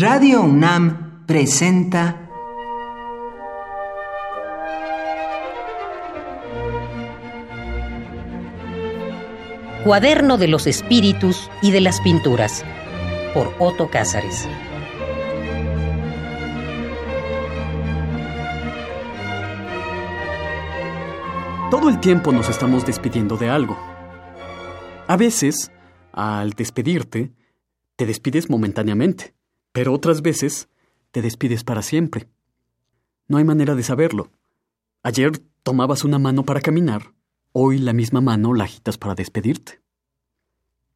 Radio UNAM presenta Cuaderno de los Espíritus y de las Pinturas por Otto Cázares. Todo el tiempo nos estamos despidiendo de algo. A veces, al despedirte, te despides momentáneamente, pero otras veces te despides para siempre. No hay manera de saberlo. Ayer tomabas una mano para caminar, hoy la misma mano la agitas para despedirte.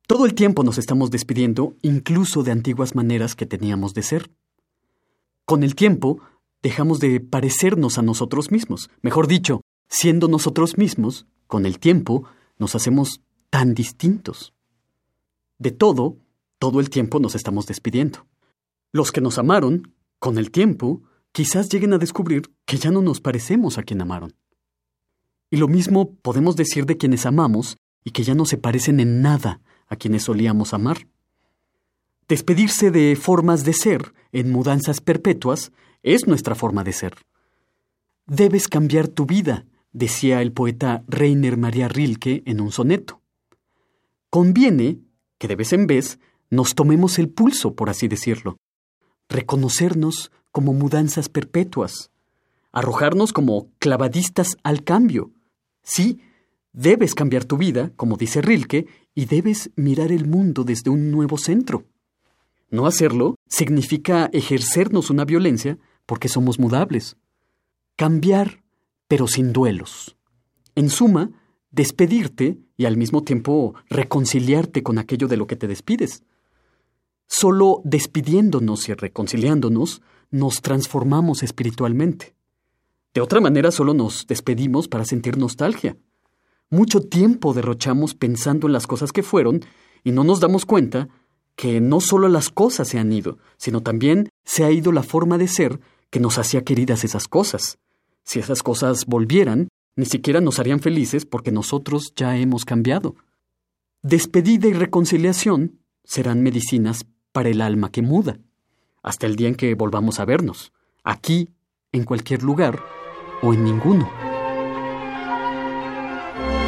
Todo el tiempo nos estamos despidiendo incluso de antiguas maneras que teníamos de ser. Con el tiempo, dejamos de parecernos a nosotros mismos. Mejor dicho, siendo nosotros mismos, con el tiempo, nos hacemos tan distintos. De todo, todo el tiempo nos estamos despidiendo. Los que nos amaron, con el tiempo, quizás lleguen a descubrir que ya no nos parecemos a quien amaron. Y lo mismo podemos decir de quienes amamos y que ya no se parecen en nada a quienes solíamos amar. Despedirse de formas de ser en mudanzas perpetuas es nuestra forma de ser. Debes cambiar tu vida, decía el poeta Reiner María Rilke en un soneto. Conviene que de vez en vez nos tomemos el pulso, por así decirlo, reconocernos como mudanzas perpetuas, arrojarnos como clavadistas al cambio. Sí, debes cambiar tu vida, como dice Rilke, y debes mirar el mundo desde un nuevo centro. No hacerlo significa ejercernos una violencia porque somos mudables. Cambiar, pero sin duelos. En suma, despedirte y al mismo tiempo reconciliarte con aquello de lo que te despides. Solo despidiéndonos y reconciliándonos nos transformamos espiritualmente. De otra manera solo nos despedimos para sentir nostalgia. Mucho tiempo derrochamos pensando en las cosas que fueron y no nos damos cuenta que no solo las cosas se han ido, sino también se ha ido la forma de ser que nos hacía queridas esas cosas. Si esas cosas volvieran, ni siquiera nos harían felices porque nosotros ya hemos cambiado. Despedida y reconciliación serán medicinas para el alma que muda, hasta el día en que volvamos a vernos, aquí, en cualquier lugar o en ninguno.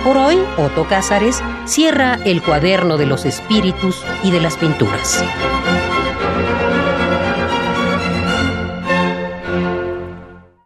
Por hoy, Otto Cázares cierra el cuaderno de los espíritus y de las pinturas.